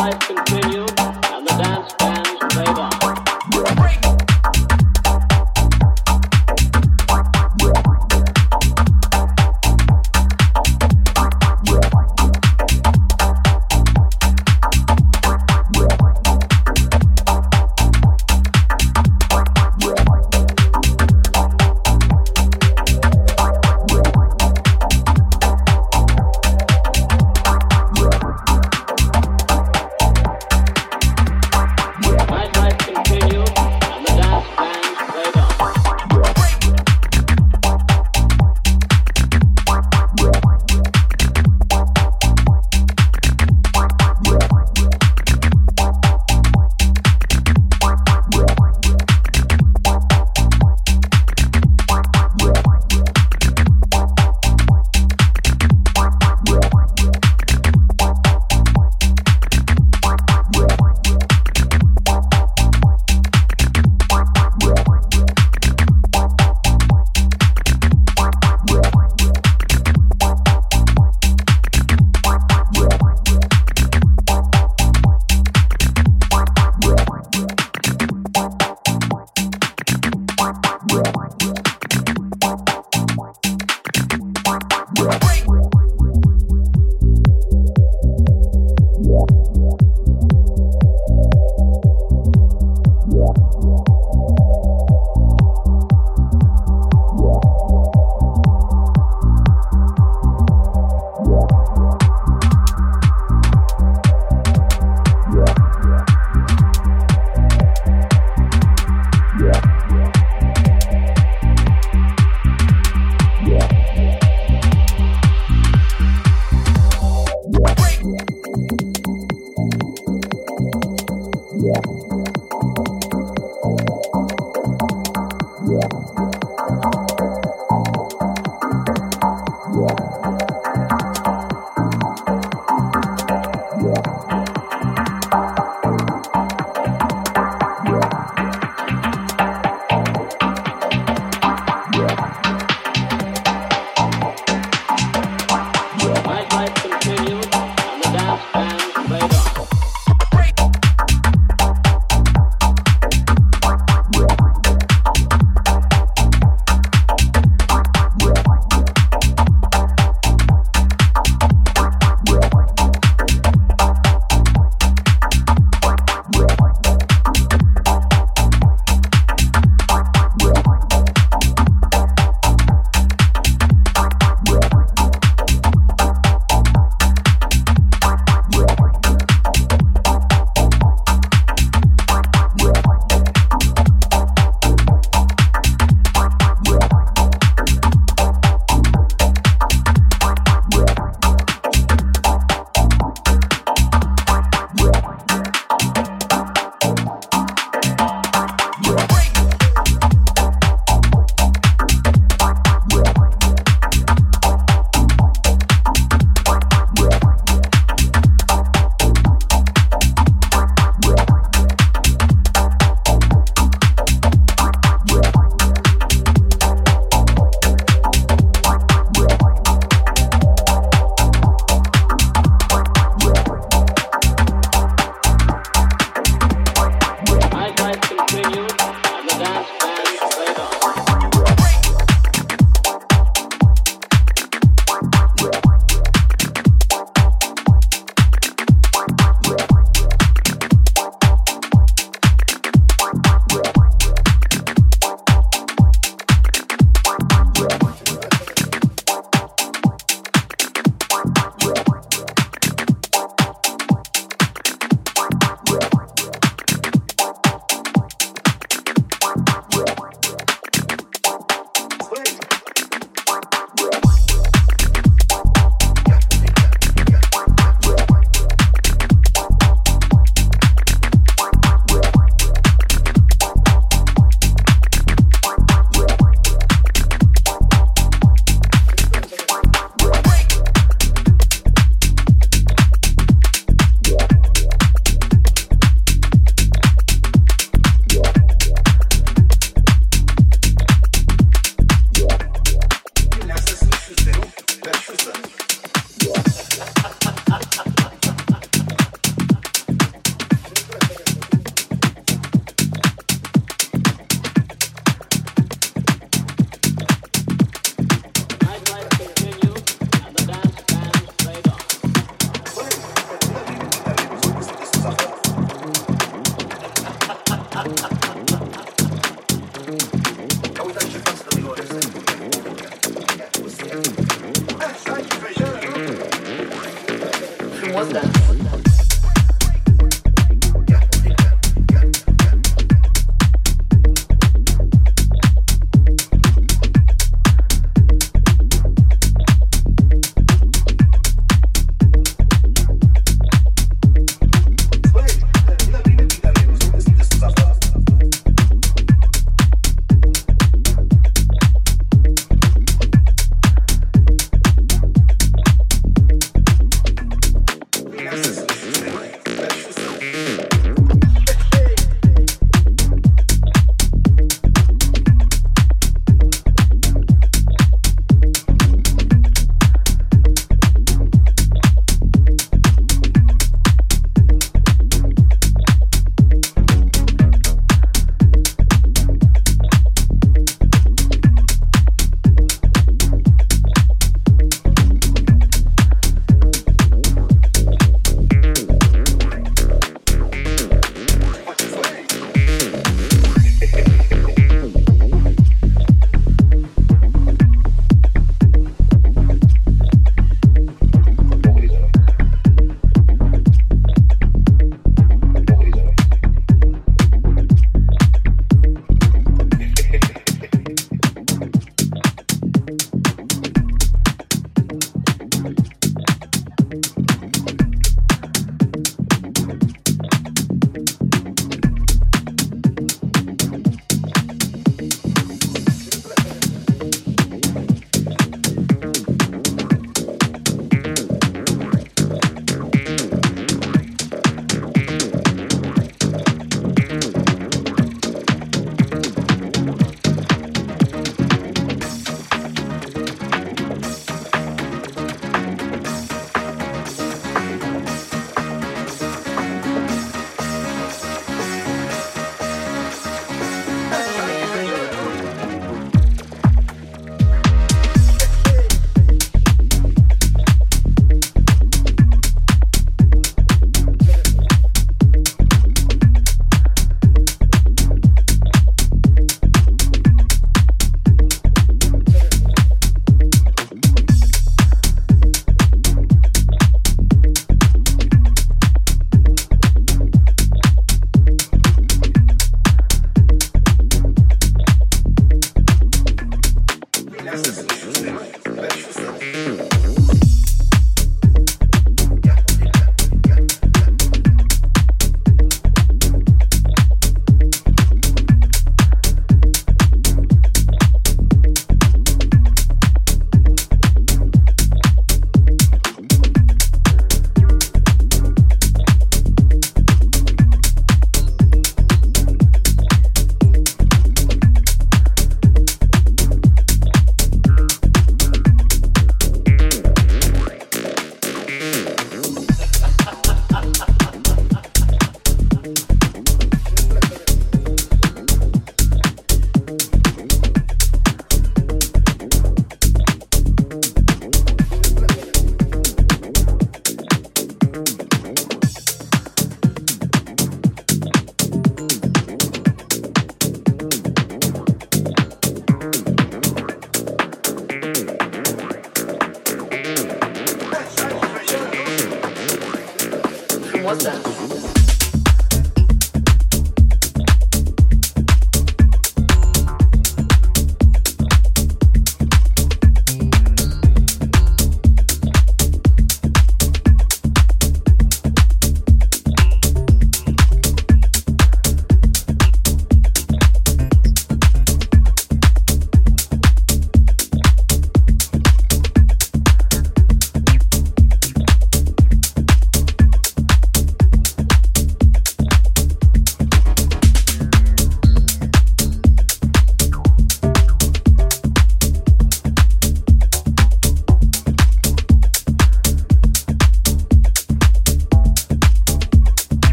life continue.